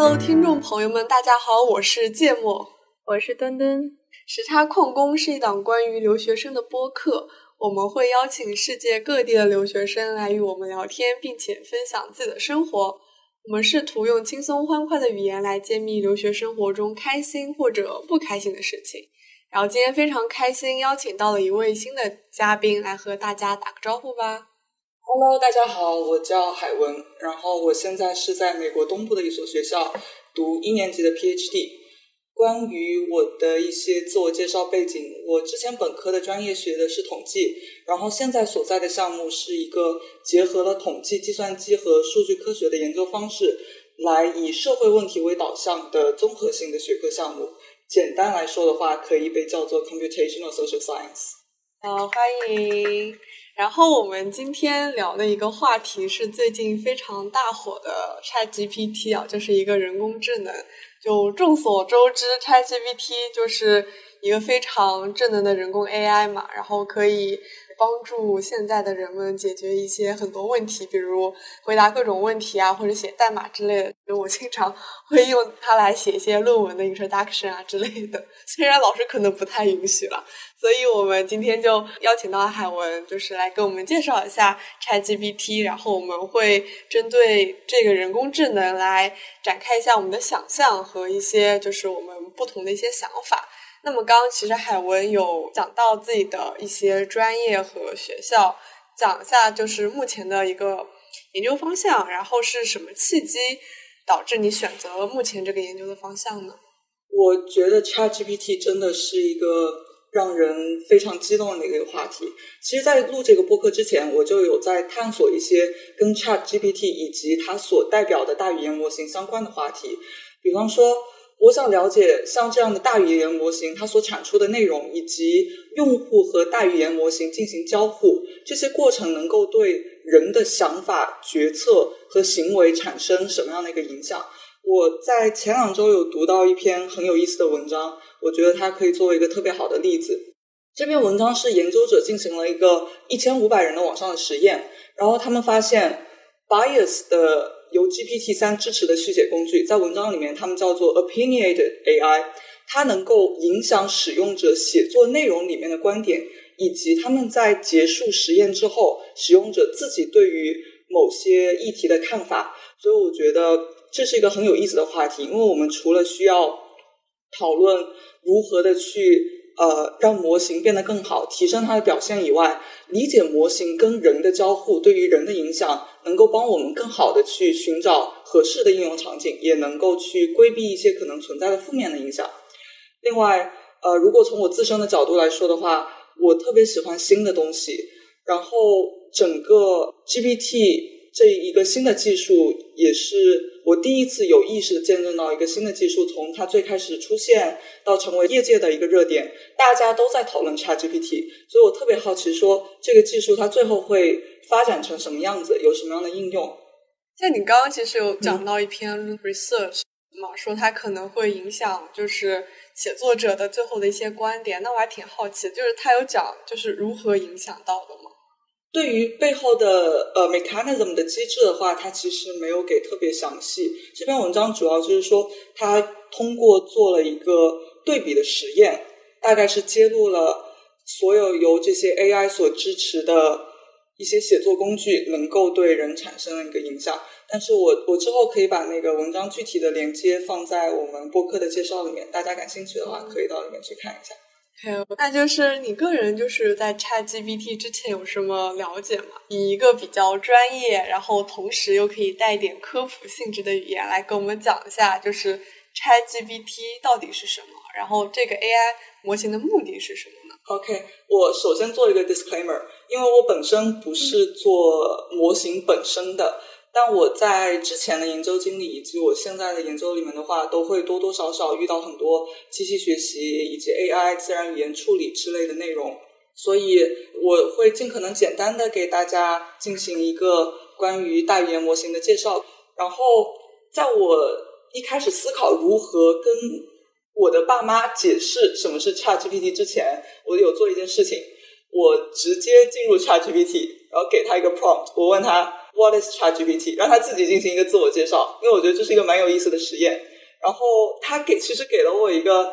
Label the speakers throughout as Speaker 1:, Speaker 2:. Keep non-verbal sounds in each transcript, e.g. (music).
Speaker 1: Hello，听众朋友们，大家好，我是芥末，
Speaker 2: 我是墩墩。
Speaker 1: 时差矿工是一档关于留学生的播客，我们会邀请世界各地的留学生来与我们聊天，并且分享自己的生活。我们试图用轻松欢快的语言来揭秘留学生活中开心或者不开心的事情。然后今天非常开心，邀请到了一位新的嘉宾来和大家打个招呼吧。
Speaker 3: Hello，大家好，我叫海文，然后我现在是在美国东部的一所学校读一年级的 PhD。关于我的一些自我介绍背景，我之前本科的专业学的是统计，然后现在所在的项目是一个结合了统计、计算机和数据科学的研究方式，来以社会问题为导向的综合性的学科项目。简单来说的话，可以被叫做 computational social science。
Speaker 1: 好，欢迎。然后我们今天聊的一个话题是最近非常大火的 ChatGPT 啊，就是一个人工智能。就众所周知，ChatGPT 就是一个非常智能的人工 AI 嘛，然后可以帮助现在的人们解决一些很多问题，比如回答各种问题啊，或者写代码之类的。就我经常会用它来写一些论文的 introduction 啊之类的，虽然老师可能不太允许了。所以我们今天就邀请到海文，就是来给我们介绍一下 ChatGPT，然后我们会针对这个人工智能来展开一下我们的想象和一些就是我们不同的一些想法。那么刚刚其实海文有讲到自己的一些专业和学校，讲一下就是目前的一个研究方向，然后是什么契机导致你选择了目前这个研究的方向呢？
Speaker 3: 我觉得 ChatGPT 真的是一个。让人非常激动的一个话题。其实，在录这个播客之前，我就有在探索一些跟 Chat GPT 以及它所代表的大语言模型相关的话题。比方说，我想了解像这样的大语言模型，它所产出的内容，以及用户和大语言模型进行交互，这些过程能够对人的想法、决策和行为产生什么样的一个影响。我在前两周有读到一篇很有意思的文章。我觉得它可以作为一个特别好的例子。这篇文章是研究者进行了一个一千五百人的网上的实验，然后他们发现，bias 的由 GPT 三支持的续写工具，在文章里面他们叫做 opinionated AI，它能够影响使用者写作内容里面的观点，以及他们在结束实验之后，使用者自己对于某些议题的看法。所以我觉得这是一个很有意思的话题，因为我们除了需要讨论。如何的去呃让模型变得更好，提升它的表现以外，理解模型跟人的交互对于人的影响，能够帮我们更好的去寻找合适的应用场景，也能够去规避一些可能存在的负面的影响。另外，呃，如果从我自身的角度来说的话，我特别喜欢新的东西，然后整个 GPT。这一个新的技术也是我第一次有意识的见证到一个新的技术，从它最开始出现到成为业界的一个热点，大家都在讨论 ChatGPT，所以我特别好奇，说这个技术它最后会发展成什么样子，有什么样的应用？
Speaker 1: 像你刚刚其实有讲到一篇 research 嘛，说它可能会影响就是写作者的最后的一些观点，那我还挺好奇，就是它有讲就是如何影响到的吗？
Speaker 3: 对于背后的呃 mechanism 的机制的话，它其实没有给特别详细。这篇文章主要就是说，它通过做了一个对比的实验，大概是揭露了所有由这些 AI 所支持的一些写作工具能够对人产生的一个影响。但是我我之后可以把那个文章具体的连接放在我们播客的介绍里面，大家感兴趣的话可以到里面去看一下。
Speaker 1: 还有，那就是你个人就是在 ChatGPT 之前有什么了解吗？以一个比较专业，然后同时又可以带点科普性质的语言来跟我们讲一下，就是 ChatGPT 到底是什么，然后这个 AI 模型的目的是什么呢
Speaker 3: ？OK，我首先做一个 disclaimer，因为我本身不是做模型本身的。但我在之前的研究经历以及我现在的研究里面的话，都会多多少少遇到很多机器学习以及 AI 自然语言处理之类的内容，所以我会尽可能简单的给大家进行一个关于大语言模型的介绍。然后，在我一开始思考如何跟我的爸妈解释什么是 ChatGPT 之前，我有做一件事情，我直接进入 ChatGPT，然后给他一个 prompt，我问他。What is ChatGPT？让他自己进行一个自我介绍，因为我觉得这是一个蛮有意思的实验。然后他给其实给了我一个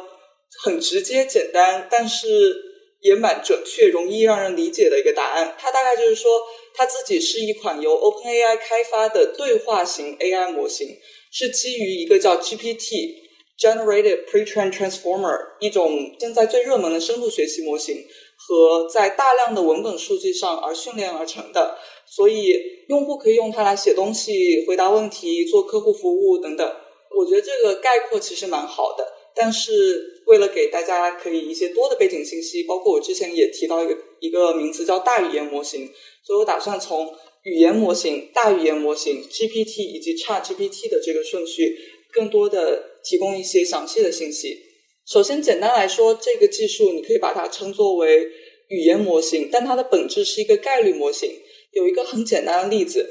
Speaker 3: 很直接、简单，但是也蛮准确、容易让人理解的一个答案。他大概就是说，他自己是一款由 OpenAI 开发的对话型 AI 模型，是基于一个叫 GPT。Generated Pretrain Transformer 一种现在最热门的深度学习模型，和在大量的文本数据上而训练而成的，所以用户可以用它来写东西、回答问题、做客户服务等等。我觉得这个概括其实蛮好的，但是为了给大家可以一些多的背景信息，包括我之前也提到一个一个名词叫大语言模型，所以我打算从语言模型、大语言模型、GPT 以及 ChatGPT 的这个顺序，更多的。提供一些详细的信息。首先，简单来说，这个技术你可以把它称作为语言模型，但它的本质是一个概率模型。有一个很简单的例子，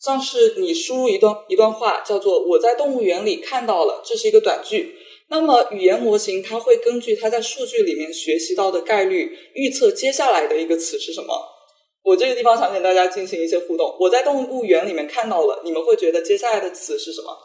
Speaker 3: 像是你输入一段一段话，叫做“我在动物园里看到了”，这是一个短句。那么，语言模型它会根据它在数据里面学习到的概率，预测接下来的一个词是什么。我这个地方想给大家进行一些互动。我在动物园里面看到了，你们会觉得接下来的词是什么？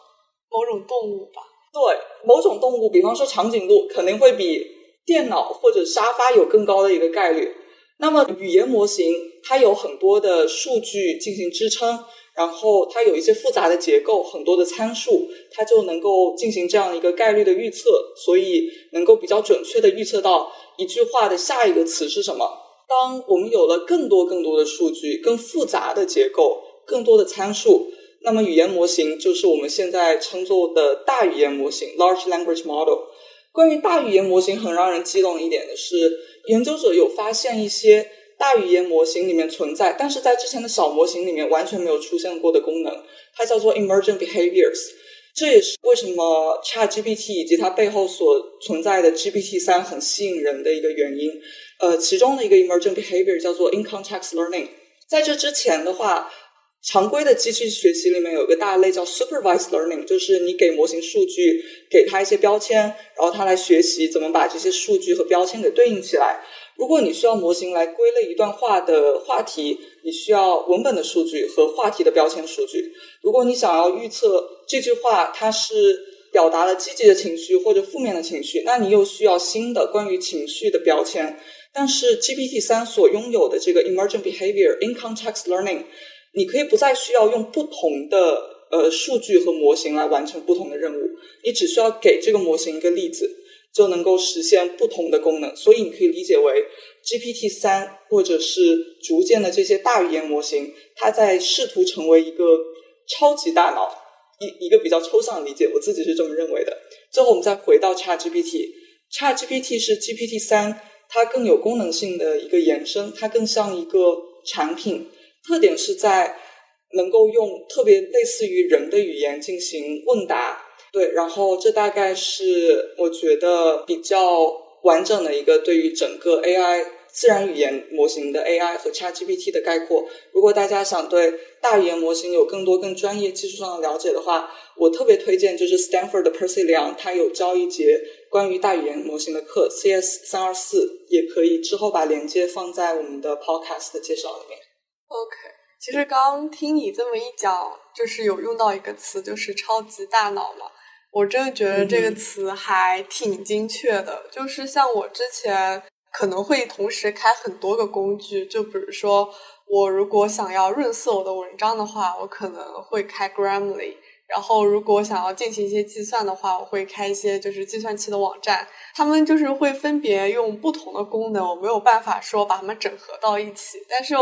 Speaker 1: 某种动物吧。
Speaker 3: 对某种动物，比方说长颈鹿，肯定会比电脑或者沙发有更高的一个概率。那么语言模型它有很多的数据进行支撑，然后它有一些复杂的结构，很多的参数，它就能够进行这样一个概率的预测，所以能够比较准确的预测到一句话的下一个词是什么。当我们有了更多更多的数据、更复杂的结构、更多的参数。那么语言模型就是我们现在称作的大语言模型 （large language model）。关于大语言模型，很让人激动一点的是，研究者有发现一些大语言模型里面存在，但是在之前的小模型里面完全没有出现过的功能，它叫做 emergent behaviors。这也是为什么 ChatGPT 以及它背后所存在的 GPT 三很吸引人的一个原因。呃，其中的一个 emergent behavior 叫做 in context learning。在这之前的话，常规的机器学习里面有一个大类叫 supervised learning，就是你给模型数据，给它一些标签，然后它来学习怎么把这些数据和标签给对应起来。如果你需要模型来归类一段话的话题，你需要文本的数据和话题的标签数据。如果你想要预测这句话它是表达了积极的情绪或者负面的情绪，那你又需要新的关于情绪的标签。但是 GPT 三所拥有的这个 emergent behavior in context learning。你可以不再需要用不同的呃数据和模型来完成不同的任务，你只需要给这个模型一个例子，就能够实现不同的功能。所以你可以理解为 GPT 三或者是逐渐的这些大语言模型，它在试图成为一个超级大脑，一一个比较抽象的理解，我自己是这么认为的。最后我们再回到 ChatGPT，ChatGPT 是 GPT 三它更有功能性的一个延伸，它更像一个产品。特点是在能够用特别类似于人的语言进行问答，对，然后这大概是我觉得比较完整的一个对于整个 AI 自然语言模型的 AI 和 ChatGPT 的概括。如果大家想对大语言模型有更多更专业技术上的了解的话，我特别推荐就是 Stanford 的 Percy Liang，他有教一节关于大语言模型的课，CS 三二四，也可以之后把链接放在我们的 Podcast 的介绍里面。
Speaker 1: OK，其实刚听你这么一讲，就是有用到一个词，就是超级大脑嘛。我真的觉得这个词还挺精确的。就是像我之前可能会同时开很多个工具，就比如说我如果想要润色我的文章的话，我可能会开 Grammarly。然后如果想要进行一些计算的话，我会开一些就是计算器的网站。他们就是会分别用不同的功能，我没有办法说把它们整合到一起，但是。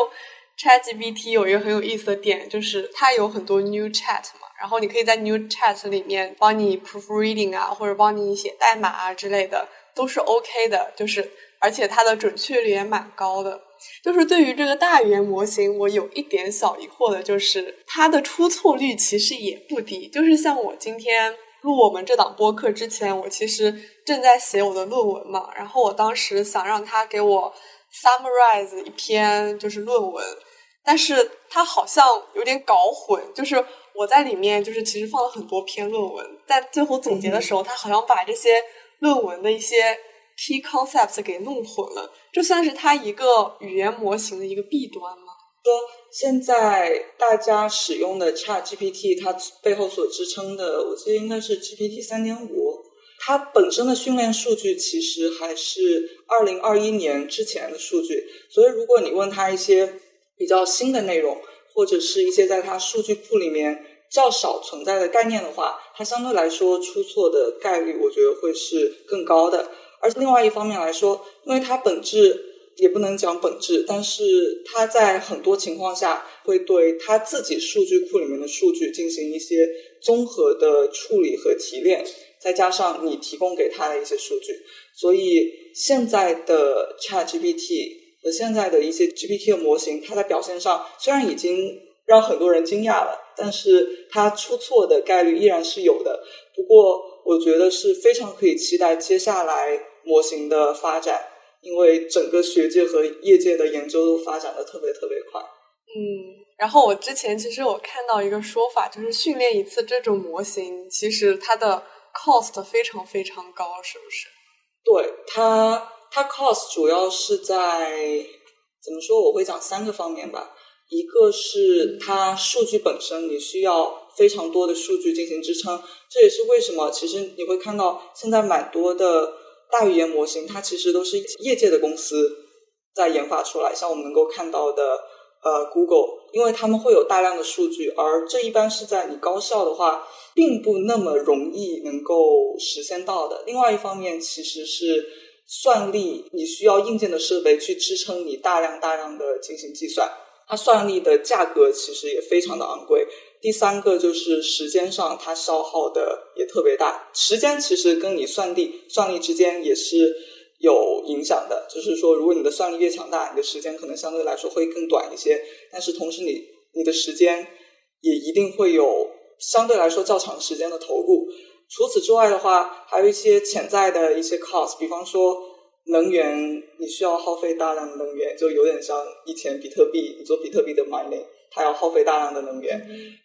Speaker 1: ChatGPT 有一个很有意思的点，就是它有很多 New Chat 嘛，然后你可以在 New Chat 里面帮你 proofreading 啊，或者帮你写代码啊之类的，都是 OK 的。就是而且它的准确率也蛮高的。就是对于这个大语言模型，我有一点小疑惑的，就是它的出错率其实也不低。就是像我今天录我们这档播客之前，我其实正在写我的论文嘛，然后我当时想让他给我 summarize 一篇就是论文。但是它好像有点搞混，就是我在里面就是其实放了很多篇论文，在最后总结的时候，他好像把这些论文的一些 key concepts 给弄混了，这算是它一个语言模型的一个弊端吗？
Speaker 3: 说现在大家使用的 Chat GPT，它背后所支撑的，我记得应该是 GPT 三点五。它本身的训练数据其实还是二零二一年之前的数据，所以如果你问他一些比较新的内容，或者是一些在它数据库里面较少存在的概念的话，它相对来说出错的概率，我觉得会是更高的。而另外一方面来说，因为它本质也不能讲本质，但是它在很多情况下会对它自己数据库里面的数据进行一些综合的处理和提炼。再加上你提供给它的一些数据，所以现在的 ChatGPT 和现在的一些 GPT 的模型，它在表现上虽然已经让很多人惊讶了，但是它出错的概率依然是有的。不过，我觉得是非常可以期待接下来模型的发展，因为整个学界和业界的研究都发展的特别特别快。
Speaker 1: 嗯，然后我之前其实我看到一个说法，就是训练一次这种模型，其实它的 cost 非常非常高，是不是？
Speaker 3: 对它，它 cost 主要是在怎么说？我会讲三个方面吧。一个是它数据本身，你需要非常多的数据进行支撑。这也是为什么，其实你会看到现在蛮多的大语言模型，它其实都是业界的公司在研发出来。像我们能够看到的，呃，Google，因为他们会有大量的数据，而这一般是在你高校的话。并不那么容易能够实现到的。另外一方面，其实是算力，你需要硬件的设备去支撑你大量大量的进行计算，它算力的价格其实也非常的昂贵。第三个就是时间上，它消耗的也特别大。时间其实跟你算力算力之间也是有影响的，就是说，如果你的算力越强大，你的时间可能相对来说会更短一些。但是同时，你你的时间也一定会有。相对来说较长时间的投入。除此之外的话，还有一些潜在的一些 cost，比方说能源，你需要耗费大量的能源，就有点像以前比特币，你做比特币的 mining，它要耗费大量的能源。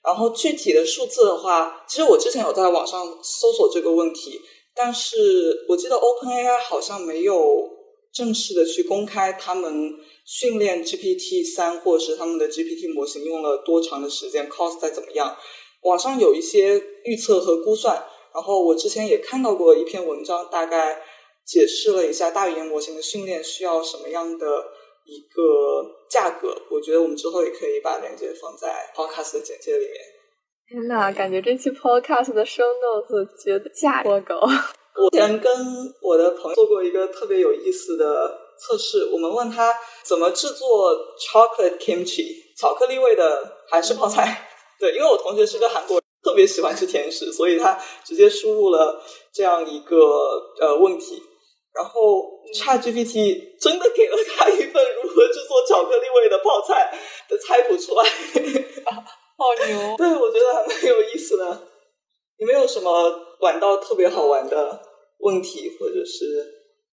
Speaker 3: 然后具体的数字的话，其实我之前有在网上搜索这个问题，但是我记得 OpenAI 好像没有正式的去公开他们训练 GPT 三或是他们的 GPT 模型用了多长的时间，cost 在怎么样。网上有一些预测和估算，然后我之前也看到过一篇文章，大概解释了一下大语言模型的训练需要什么样的一个价格。我觉得我们之后也可以把链接放在 podcast 的简介里面。
Speaker 2: 天呐，感觉这期 podcast 的 show notes 觉得价格高。(laughs)
Speaker 3: 我之前跟我的朋友做过一个特别有意思的测试，我们问他怎么制作 chocolate kimchi 巧克力味的韩式泡菜。(laughs) 对，因为我同学是个韩国人，特别喜欢吃甜食，所以他直接输入了这样一个呃问题，然后 ChatGPT 真的给了他一份如何制作巧克力味的泡菜的菜谱出来，
Speaker 1: 好牛！(laughs)
Speaker 3: 对，我觉得还蛮有意思的。你们有什么玩到特别好玩的问题或者是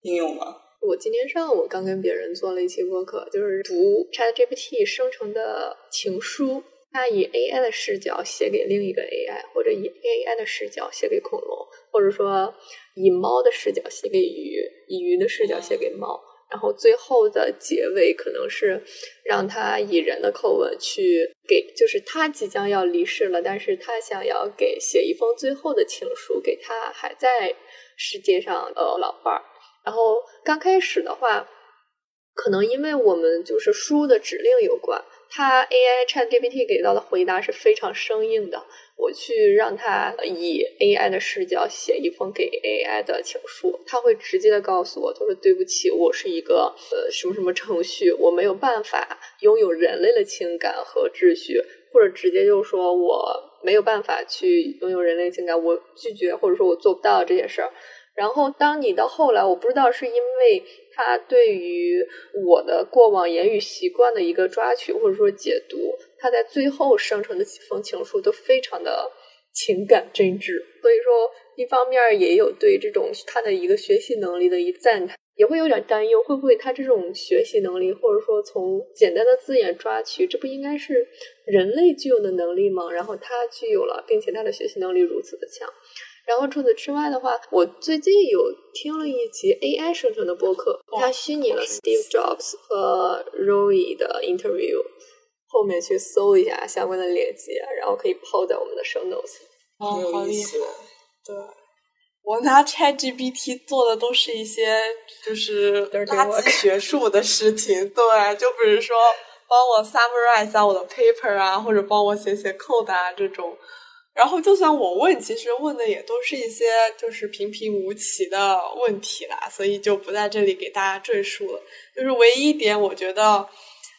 Speaker 3: 应用吗？
Speaker 2: 我今天上午刚跟别人做了一期播客，就是读 ChatGPT 生成的情书。他以 AI 的视角写给另一个 AI，或者以 AI 的视角写给恐龙，或者说以猫的视角写给鱼，以鱼的视角写给猫，然后最后的结尾可能是让他以人的口吻去给，就是他即将要离世了，但是他想要给写一封最后的情书给他还在世界上的老伴儿。然后刚开始的话，可能因为我们就是书的指令有关。它 AI ChatGPT 给到的回答是非常生硬的。我去让它以 AI 的视角写一封给 AI 的情书，它会直接的告诉我，他说对不起，我是一个呃什么什么程序，我没有办法拥有人类的情感和秩序，或者直接就说我没有办法去拥有人类情感，我拒绝或者说我做不到这件事儿。然后当你到后来，我不知道是因为。他对于我的过往言语习惯的一个抓取或者说解读，他在最后生成的几封情书都非常的情感真挚。所以说，一方面也有对这种他的一个学习能力的一赞叹，也会有点担忧，会不会他这种学习能力，或者说从简单的字眼抓取，这不应该是人类具有的能力吗？然后他具有了，并且他的学习能力如此的强。然后除此之外的话，我最近有听了一集 AI 生成的播客，它虚拟了 Steve Jobs 和 Roy 的 interview。后面去搜一下相关的链接，然后可以抛在我们的 show notes。
Speaker 1: 哦，
Speaker 3: 很有
Speaker 1: 好厉害！
Speaker 3: 意思。
Speaker 1: 对，我拿 ChatGPT 做的都是一些就是垃圾学术的事情。对，就比如说帮我 summarize 一下我的 paper 啊，或者帮我写写 code 啊这种。然后就算我问，其实问的也都是一些就是平平无奇的问题啦，所以就不在这里给大家赘述了。就是唯一一点，我觉得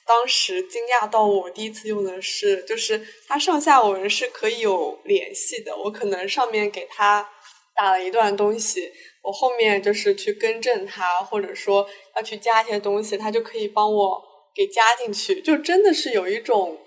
Speaker 1: 当时惊讶到我第一次用的是，就是它上下文是可以有联系的。我可能上面给它打了一段东西，我后面就是去更正它，或者说要去加一些东西，它就可以帮我给加进去。就真的是有一种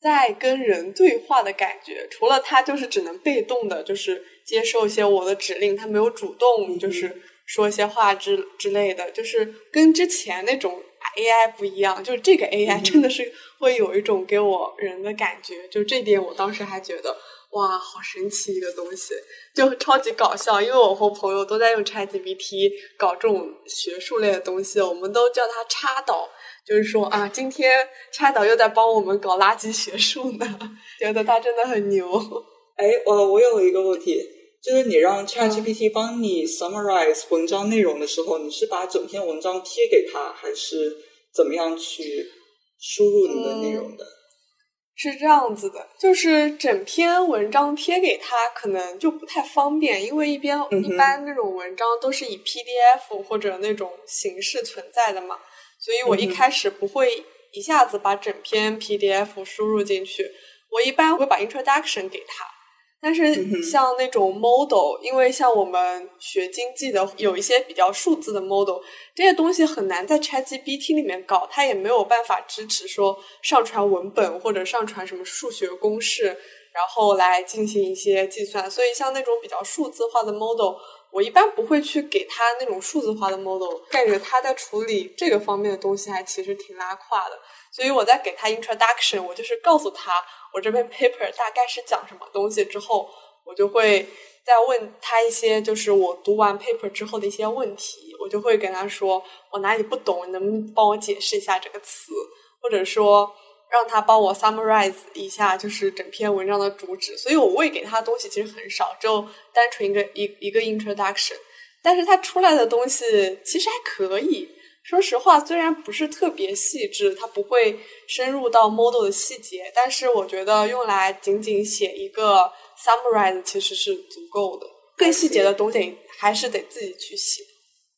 Speaker 1: 在跟人对话的感觉。除了他就是只能被动的，就是接受一些我的指令，他没有主动就是说一些话之之类的，就是跟之前那种 AI 不一样。就是这个 AI 真的是会有一种给我人的感觉，就这点我当时还觉得。哇，好神奇一个东西，就超级搞笑。因为我和朋友都在用 ChatGPT 搞这种学术类的东西，我们都叫它插导，就是说啊，今天差导又在帮我们搞垃圾学术呢，觉得他真的很牛。
Speaker 3: 哎，我我有一个问题，就是你让
Speaker 1: 嗯
Speaker 3: ChatGPT 帮你 summarize 文章内容的时候，你是把整篇文章贴给他，还是怎么样去输入你的内容的？
Speaker 1: 是这样子的，就是整篇文章贴给他，可能就不太方便，因为一边、
Speaker 3: 嗯
Speaker 1: 一般那种文章都是以 PDF 或者那种形式存在的嘛，所以我一开始不会一下子把整篇 PDF 输入进去，我一般会把 introduction 给他。但
Speaker 3: 嗯
Speaker 1: 是像那种 model，因为像我们学经济的，有一些比较数字的 model，这些东西很难在 ChatGPT 里面搞，它也没有办法支持说上传文本或者上传什么数学公式，然后来进行一些计算。所以像那种比较数字化的 model，我一般不会去给他那种数字化的 model，感觉他在处理这个方面的东西还其实挺拉胯的。所以我在给他 introduction，我就是告诉他我这篇 paper 大概是讲什么东西之后，我就会再问他一些就是我读完 paper 之后的一些问题，我就会跟他说我哪里不懂，你能不能帮我解释一下这个词，或者说让他帮我 summarize 一下就是整篇文章的主旨。所以我喂给他的东西其实很少，就单纯一个一一个 introduction，但是他出来的东西其实还可以。说实话，虽然不是特别细致，它不会深入到 model 的细节，但是我觉得用来仅仅写一个 summarize 其实是足够的。更细节的东西还是得自己去写。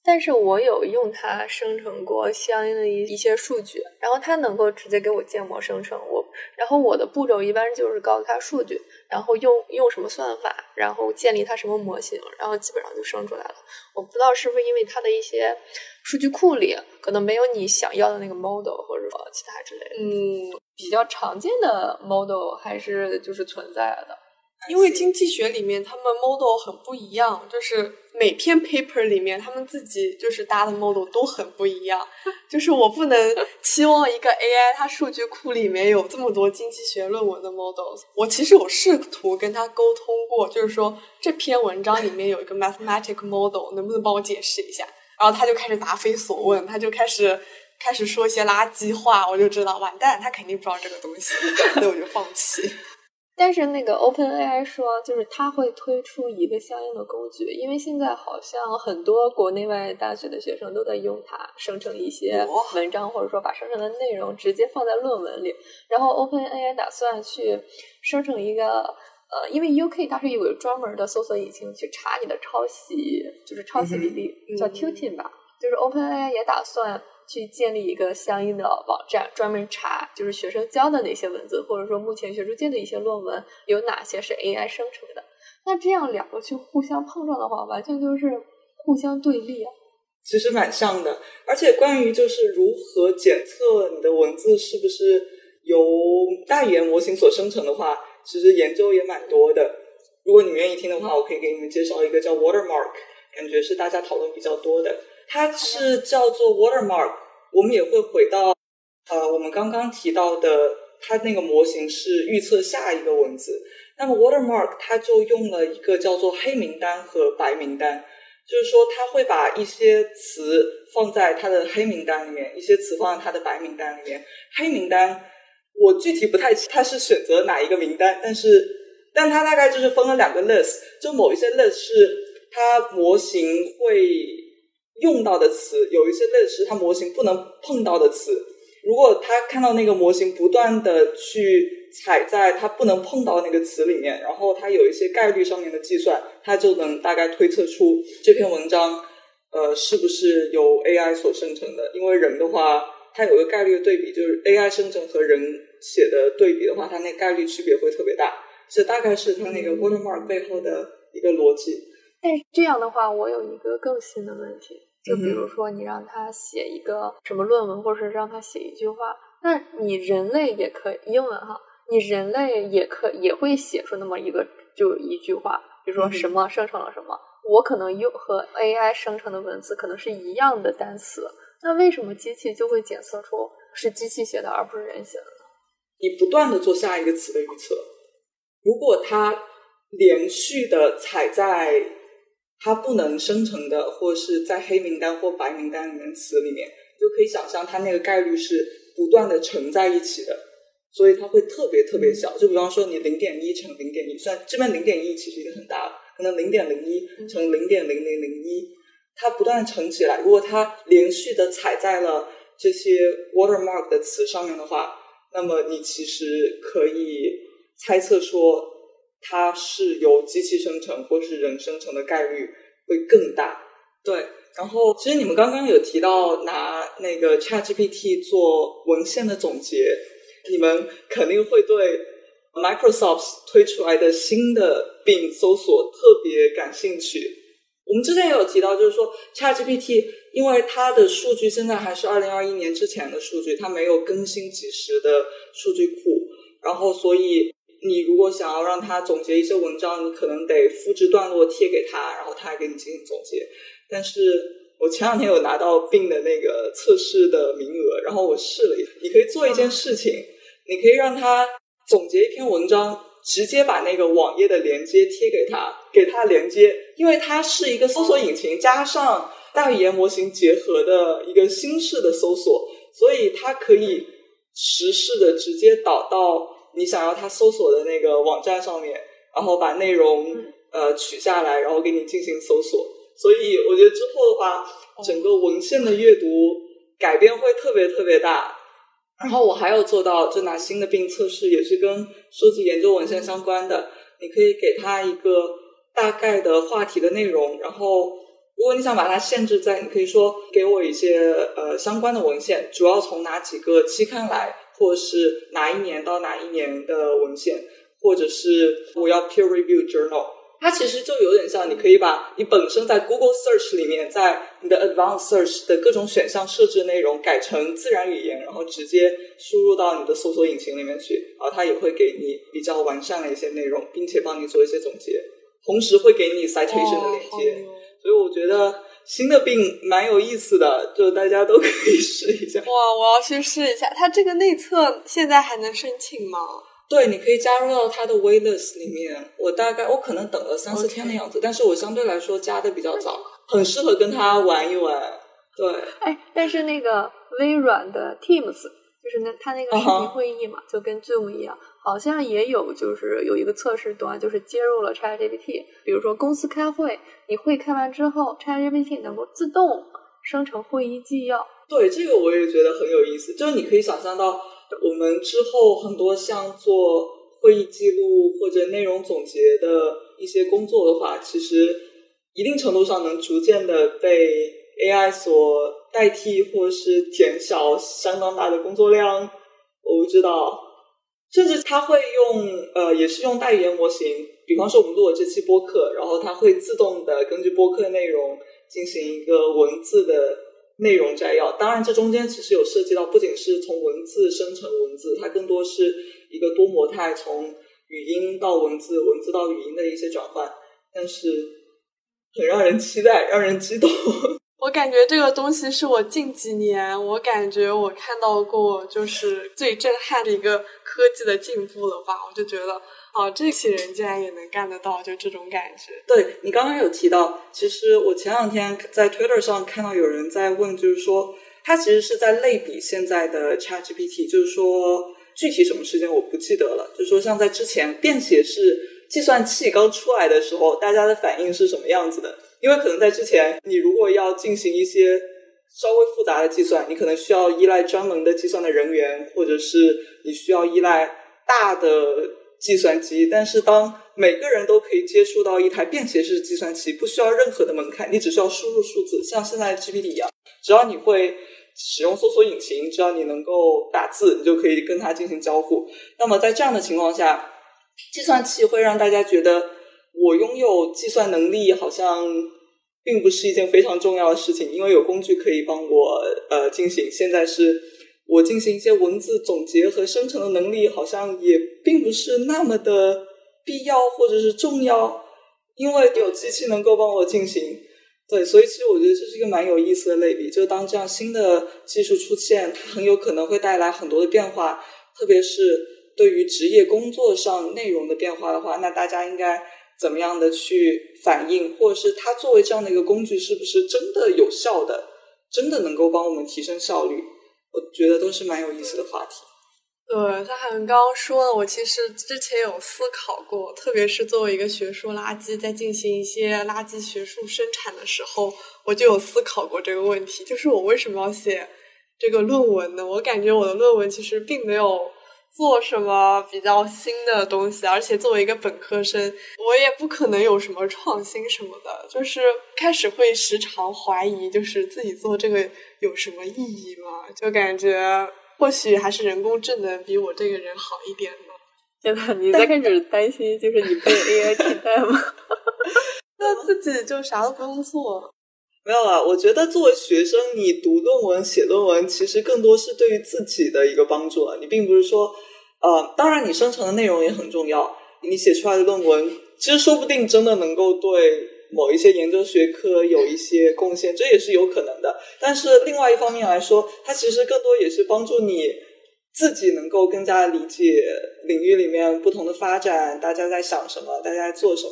Speaker 2: 但是我有用它生成过相应的一一些数据，然后它能够直接给我建模生成。我，然后我的步骤一般就是告诉它数据，然后用用什么算法，然后建立它什么模型，然后基本上就生出来了。我不知道是不是因为它的一些数据库里可能没有你想要的那个 model 或者说其他之类的。
Speaker 1: 嗯，
Speaker 2: 比较常见的 model 还是就是存在的。
Speaker 1: 因为经济学里面他们 model 很不一样，就是每篇 paper 里面他们自己就是搭的 model 都很不一样。就是我不能期望一个 AI 它数据库里面有这么多经济学论文的 models。我其实我试图跟他沟通过，就是说这篇文章里面有一个 mathematic model，能不能帮我解释一下？然后他就开始答非所问，他就开始开始说一些垃圾话，我就知道完蛋，他肯定不知道这个东西，所以我就放弃。
Speaker 2: 但是那个 OpenAI 说，就是它会推出一个相应的工具，因为现在好像很多国内外大学的学生都在用它生成一些文章，或者说把生成的内容直接放在论文里。然后 OpenAI 打算去生成一个，呃，因为 UK 它是有个专门的搜索引擎去查你的抄袭，就是抄袭比例，叫 Tutin 吧。就是 OpenAI 也打算去建立一个相应的网站，专门查就是学生教的那些文字，或者说目前学术界的一些论文有哪些是 AI 生成的。那这样两个去互相碰撞的话，完全就是互相对立啊。
Speaker 3: 其实蛮像的，而且关于就是如何检测你的文字是不是由大语言模型所生成的话，其实研究也蛮多的。如果你们愿意听的话，我可以给你们介绍一个叫 Watermark，感觉是大家讨论比较多的。它是叫做 Watermark，我们也会回到呃我们刚刚提到的，它那个模型是预测下一个文字。那么 Watermark 它就用了一个叫做黑名单和白名单。就是说，它会把一些词放在它的黑名单里面，一些词放在它的白名单里面。黑名单我具体不太清它是选择哪一个名单，但是但它大概就是分了两个 list，就某一些 list 是它模型会用到的词，有一些 list 是它模型不能碰到的词。如果他看到那个模型不断的去踩在它不能碰到那个词里面，然后它有一些概率上面的计算，它就能大概推测出这篇文章呃是不是由 AI 所生成的。因为人的话，它有个概率的对比，就是 AI 生成和人写的对比的话，它那概率区别会特别大。这大概是它那个 watermark 背后的一个逻辑。
Speaker 2: 但是这样的话，我有一个更新的问题。就比如说，你让他写一个什么论文，或者是让他写一句话，那你人类也可以英文哈，你人类也可也会写出那么一个就一句话，比如说什么生成了什么，我可能又和 AI 生成的文字可能是一样的单词，那为什么机器就会检测出是机器写的而不是人写的呢？
Speaker 3: 你不断的做下一个词的预测，如果它连续的踩在。它不能生成的，或是在黑名单或白名单里面词里面，就可以想象它那个概率是不断的乘在一起的，所以它会特别特别小。就比方说你零点一乘零点一，算这边零点一其实已经很大了，可能零点零一乘零点零零零一，它不断乘起来。如果它连续的踩在了这些 watermark 的词上面的话，那么你其实可以猜测说。它是由机器生成或是人生成的概率会更大，对。然后，其实你们刚刚有提到拿那个 ChatGPT 做文献的总结，你们肯定会对 Microsoft 推出来的新的 Bing 搜索特别感兴趣。我们之前也有提到，就是说 ChatGPT 因为它的数据现在还是二零二一年之前的数据，它没有更新及时的数据库，然后所以。你如果想要让他总结一些文章，你可能得复制段落贴给他，然后他还给你进行总结。但是我前两天有拿到病的那个测试的名额，然后我试了一，你可以做一件事情，你可以让他总结一篇文章，直接把那个网页的连接贴给他，给他连接，因为它是一个搜索引擎加上大语言模型结合的一个新式的搜索，所以它可以实时的直接导到。你想要他搜索的那个网站上面，然后把内容呃取下来，然后给你进行搜索。所以我觉得之后的话，整个文献的阅读改变会特别特别大。然后我还有做到，就拿新的病测试，也是跟收集研究文献相关的。你可以给他一个大概的话题的内容，然后如果你想把它限制在，你可以说给我一些呃相关的文献，主要从哪几个期刊来。或是哪一年到哪一年的文献，或者是我要 peer review journal，它其实就有点像，你可以把你本身在 Google Search 里面，在你的 Advanced Search 的各种选项设置内容改成自然语言，然后直接输入到你的搜索引擎里面去，然后它也会给你比较完善的一些内容，并且帮你做一些总结，同时会给你 citation 的连接，所以我觉得。新的病蛮有意思的，就大家都可以试一下。
Speaker 1: 哇，我要去试一下。它这个内测现在还能申请吗？
Speaker 3: 对，你可以加入到它的 waitlist 里面。我大概我可能等了三四天的样子，但是我相对来说加的比较早，很适合跟他玩一玩。对，
Speaker 2: 哎，但是那个微软的 Teams 就是那它那个视频会议嘛，就跟 Zoom 一样。好像也有，就是有一个测试端，就是接入了 ChatGPT。比如说公司开会，你会开完之后，ChatGPT 能够自动生成会议纪要。
Speaker 3: 对，这个我也觉得很有意思。就是你可以想象到，我们之后很多像做会议记录或者内容总结的一些工作的话，其实一定程度上能逐渐的被 AI 所代替，或者是减小相当大的工作量。我不知道。甚至它会用呃，也是用大语言模型，比方说我们录了这期播客，然后它会自动的根据播客内容进行一个文字的内容摘要。当然，这中间其实有涉及到，不仅是从文字生成文字，它更多是一个多模态，从语音到文字，文字到语音的一些转换。但是很让人期待，让人激动。
Speaker 1: 我感觉这个东西是我近几年，我感觉我看到过就是最震撼的一个科技的进步了吧？我就觉得，哦，这些人竟然也能干得到，就这种感觉。
Speaker 3: 对你刚刚有提到，其实我前两天在 Twitter 上看到有人在问，就是说他其实是在类比现在的 ChatGPT，就是说具体什么事件我不记得了。就说像在之前便携式计算器刚出来的时候，大家的反应是什么样子的？因为可能在之前，你如果要进行一些稍微复杂的计算，你可能需要依赖专门的计算的人员，或者是你需要依赖大的。计算机，但是当每个人都可以接触到一台便携式计算器，不需要任何的门槛，你只需要输入数字，像现在 GPT 一样，只要你会使用搜索引擎，只要你能够打字，你就可以跟它进行交互。那么在这样的情况下，计算器会让大家觉得我拥有计算能力好像并不是一件非常重要的事情，因为有工具可以帮我呃进行。现在是。我进行一些文字总结和生成的能力，好像也并不是那么的必要或者是重要，因为有机器能够帮我进行。对，所以其实我觉得这是一个蛮有意思的类比，就当这样新的技术出现，它很有可能会带来很多的变化，特别是对于职业工作上内容的变化的话，那大家应该怎么样的去反应，或者是它作为这样的一个工具，是不是真的有效的，真的能够帮我们提升效率？我觉得都是蛮有意思的话题。
Speaker 1: 对，像海文刚刚说的，我其实之前有思考过，特别是作为一个学术垃圾，在进行一些垃圾学术生产的时候，我就有思考过这个问题，就是我为什么要写这个论文呢？我感觉我的论文其实并没有做什么比较新的东西，而且作为一个本科生，我也不可能有什么创新什么的，就是开始会时常怀疑，就是自己做这个。有什么意义吗？就感觉或许还是人工智能比我这个人好一点呢。(laughs)
Speaker 2: 现在你在开始担心，就是你被 AI 替代吗？
Speaker 1: 那自己就啥都不用做。
Speaker 3: 没有啊，我觉得作为学生，你读论文、写论文，其实更多是对于自己的一个帮助啊。你并不是说，呃，当然你生成的内容也很重要，你写出来的论文，其实说不定真的能够对。某一些研究学科有一些贡献，这也是有可能的。但是另外一方面来说，它其实更多也是帮助你自己能够更加理解领域里面不同的发展，大家在想什么，大家在做什么。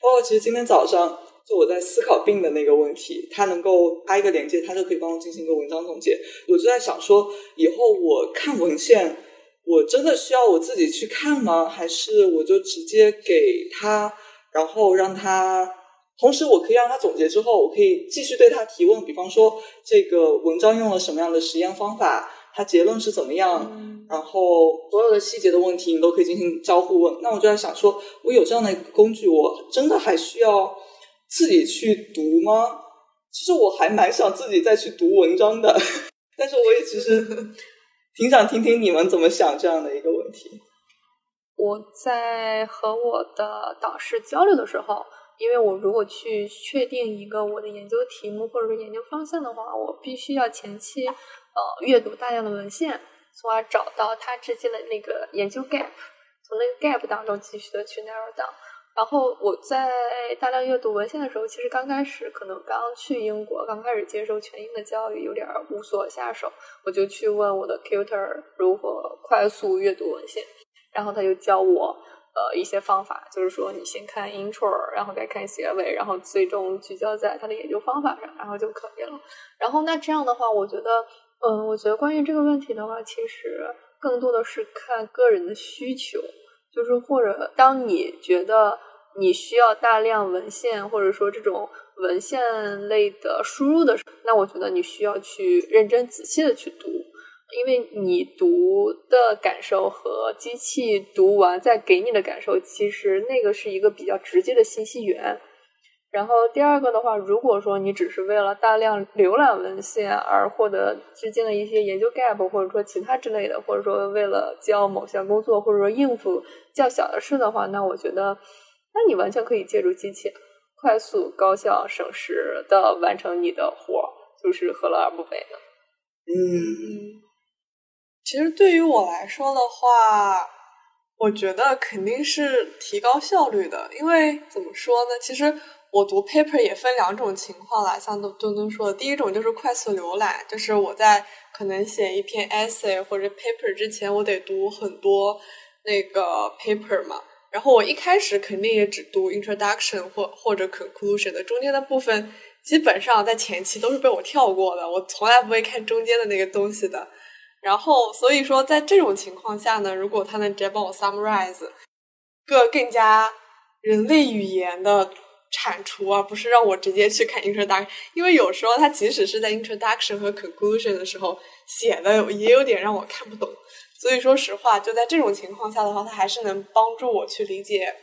Speaker 3: 包括其实今天早上就我在思考病的那个问题，它能够发一个连接，它就可以帮我进行一个文章总结。我就在想说，以后我看文献，我真的需要我自己去看吗？还是我就直接给他，然后让他。同时，我可以让他总结之后，我可以继续对他提问。比方说，这个文章用了什么样的实验方法，它结论是怎么样，然后所有的细节的问题，你都可以进行交互问。那我就在想，说我有这样的一个工具，我真的还需要自己去读吗？其实我还蛮想自己再去读文章的，(laughs) 但是我也其实 (laughs) 挺想听听你们怎么想这样的一个问题。
Speaker 2: 我在和我的导师交流的时候。因为我如果去确定一个我的研究题目或者说研究方向的话，我必须要前期呃阅读大量的文献，从而找到它之间的那个研究 gap，从那个 gap 当中继续的去 narrow down。然后我在大量阅读文献的时候，其实刚开始可能刚去英国，刚开始接受全英的教育，有点无所下手，我就去问我的 tutor 如何快速阅读文献，然后他就教我。呃，一些方法就是说，你先看 intro，然后再看结尾，然后最终聚焦在他的研究方法上，然后就可以了。然后那这样的话，我觉得，嗯，我觉得关于这个问题的话，其实更多的是看个人的需求，就是或者当你觉得你需要大量文献，或者说这种文献类的输入的时候，那我觉得你需要去认真仔细的去读。因为你读的感受和机器读完再给你的感受，其实那个是一个比较直接的信息源。然后第二个的话，如果说你只是为了大量浏览文献而获得之间的一些研究 gap，或者说其他之类的，或者说为了交某项工作，或者说应付较小的事的话，那我觉得，那你完全可以借助机器，快速、高效、省时的完成你的活儿，就是何乐而不为呢？
Speaker 3: 嗯。
Speaker 1: 其实对于我来说的话，我觉得肯定是提高效率的。因为怎么说呢？其实我读 paper 也分两种情况啦，像东东说的，第一种就是快速浏览，就是我在可能写一篇 essay 或者 paper 之前，我得读很多那个 paper 嘛。然后我一开始肯定也只读 introduction 或或者 conclusion 的，中间的部分基本上在前期都是被我跳过的，我从来不会看中间的那个东西的。然后所以说在这种情况下呢，如果他能直接帮我 summarize 个更加人类语言的铲除，而不是让我直接去看 introduction，因为有时候他即使是在 introduction 和 conclusion 的时候写的也有点让我看不懂。所以说实话，就在这种情况下的话，它还是能帮助我去理解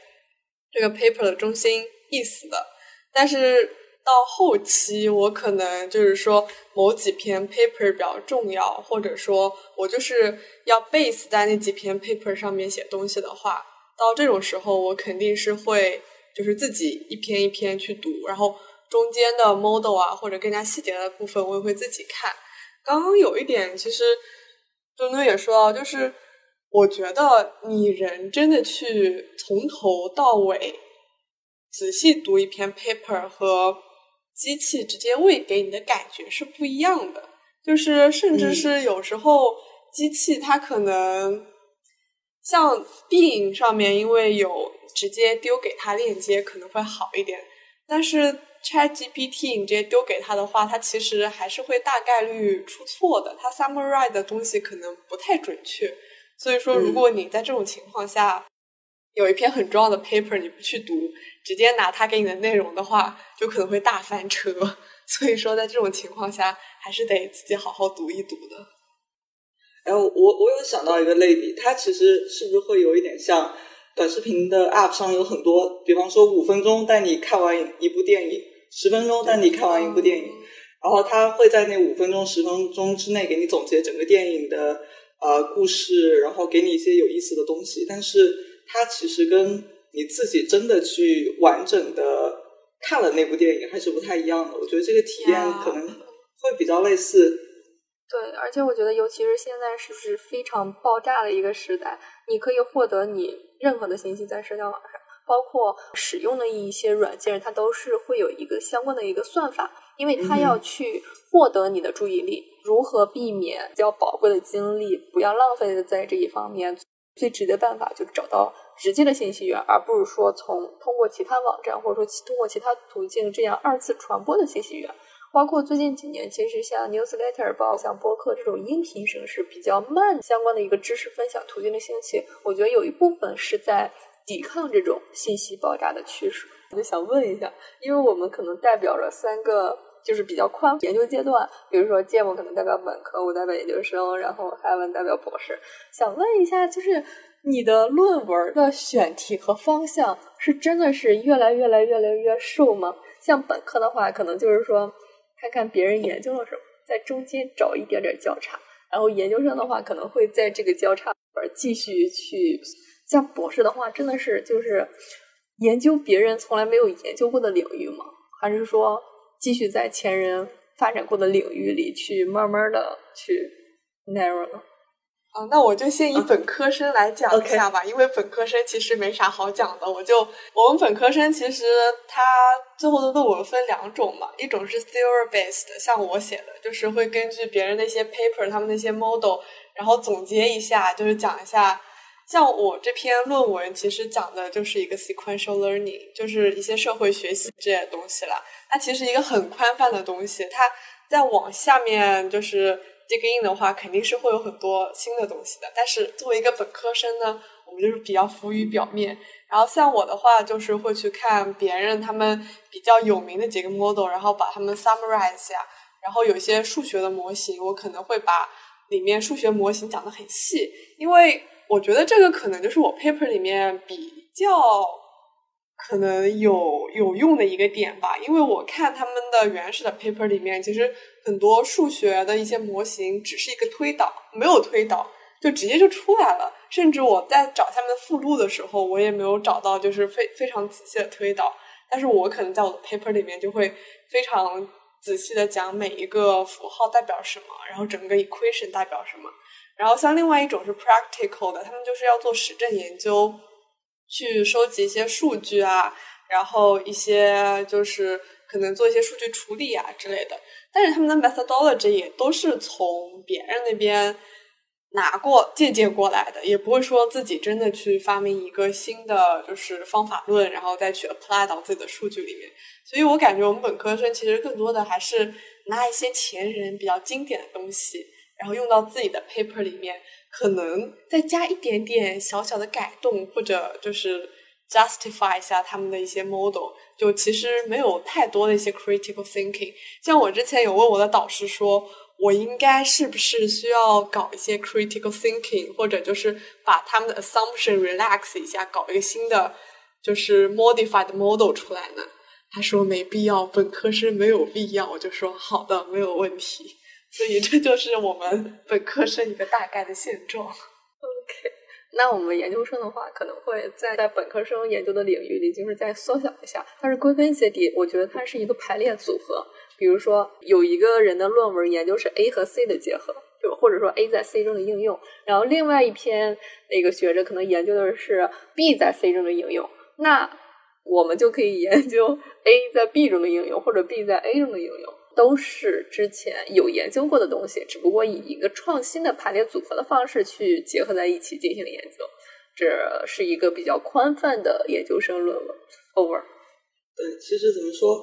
Speaker 1: 这个 paper 的中心意思的。但是到后期，我可能就是说某几篇 paper 比较重要，或者说我就是要 base 在那几篇 paper 上面写东西的话，到这种时候，我肯定是会就是自己一篇一篇去读，然后中间的 model 啊或者更加细节的部分，我也会自己看。刚刚有一点其实。墩墩也说到，就是我觉得你人真的去从头到尾仔细读一篇 paper 和机器直接喂给你的感觉是不一样的。就是甚至是有时候机器它可能像 Bing 上面，因为有直接丢给它链接可能会好一点，但是。Chat GPT，你直接丢给他的话，他其实还是会大概率出错的。他 summarize 的东西可能不太准确，所以说，如果你在这种情况下有一篇很重要的 paper，你不去读，直接拿他给你的内容的话，就可能会大翻车。(laughs) 所以说，在这种情况下，还是得自己好好读一读的。
Speaker 3: 然后，我我有想到一个类比，它其实是不是会有一点像短视频的 app 上有很多，比方说五分钟带你看完一部电影。十分钟带你看完一部电影，然后它会在那五分钟、十分钟之内给你总结整个电影的呃故事，然后给你一些有意思的东西。但是它其实跟你自己真的去完整的看了那部电影还是不太一样的。我觉得这个体验可能会比较类似。
Speaker 2: 对，而且我觉得，尤其是现在是不是非常爆炸的一个时代，你可以获得你任何的信息在社交网上。包括使用的一些软件，它都是会有一个相关的一个算法，因为它要去获得你的注意力。如何避免比较宝贵的精力不要浪费在这一方面？最直接办法就是找到直接的信息源，而不是说从通过其他网站或者说通过其他途径这样二次传播的信息源。包括最近几年，其实像 newsletter 包像播客这种音频形式比较慢相关的一个知识分享途径的兴起，我觉得有一部分是在。抵抗这种信息爆炸的趋势，我就想问一下，因为我们可能代表着三个就是比较宽研究阶段，比如说芥末可能代表本科，我代表研究生，然后海文代表博士。想问一下，就是你的论文的选题和方向是真的是越来越来越来越瘦吗？像本科的话，可能就是说看看别人研究了什么，在中间找一点点交叉，然后研究生的话，可能会在这个交叉里边继续去。像博士的话，真的是就是研究别人从来没有研究过的领域吗？还是说继续在前人发展过的领域里去慢慢的去 narrow 呢？
Speaker 1: 啊，那我就先以本科生来讲一下吧，因为本科生其实没啥好讲的。我就我们本科生其实他最后的论文分两种嘛，一种是 theory based，像我写的，就是会根据别人那些 paper，他们那些 model，然后总结一下，就是讲一下。像我这篇论文，其实讲的就是一个 sequential learning，就是一些社会学习这些东西了。它其实一个很宽泛的东西，它再往下面就是 dig in 的话，肯定是会有很多新的东西的。但是作为一个本科生呢，我们就是比较浮于表面。然后像我的话，就是会去看别人他们比较有名的几个 model，然后把他们 summarize 下。然后有些数学的模型，我可能会把里面数学模型讲的很细，因为。我觉得这个可能就是我 paper 里面比较可能有有用的一个点吧，因为我看他们的原始的 paper 里面，其实很多数学的一些模型只是一个推导，没有推导就直接就出来了。甚至我在找他们的附录的时候，我也没有找到就是非非常仔细的推导。但是我可能在我的 paper 里面就会非常仔细的讲每一个符号代表什么，然后整个 equation 代表什么。然后像另外一种是 practical 的，他们就是要做实证研究，去收集一些数据啊，然后一些就是可能做一些数据处理啊之类的。但是他们的 methodology 也都是从别人那边拿过借鉴过来的，也不会说自己真的去发明一个新的就是方法论，然后再去 apply 到自己的数据里面。所以我感觉我们本科生其实更多的还是拿一些前人比较经典的东西。然后用到自己的 paper 里面，可能再加一点点小小的改动，或者就是 justify 一下他们的一些 model，就其实没有太多的一些 critical thinking。像我之前有问我的导师说，我应该是不是需要搞一些 critical thinking，或者就是把他们的 assumption relax 一下，搞一个新的就是 modified model 出来呢？他说没必要，本科生没有必要。我就说好的，没有问题。所以这就是我们本科生一个大概的现状。
Speaker 2: OK，那我们研究生的话，可能会在在本科生研究的领域里，就是再缩小一下。但是归根结底，我觉得它是一个排列组合。比如说，有一个人的论文研究是 A 和 C 的结合，就或者说 A 在 C 中的应用，然后另外一篇那个学者可能研究的是 B 在 C 中的应用，那我们就可以研究 A 在 B 中的应用，或者 B 在 A 中的应用。都是之前有研究过的东西，只不过以一个创新的排列组合的方式去结合在一起进行研究，这是一个比较宽泛的研究生论文。Over。
Speaker 3: 对，其实怎么说，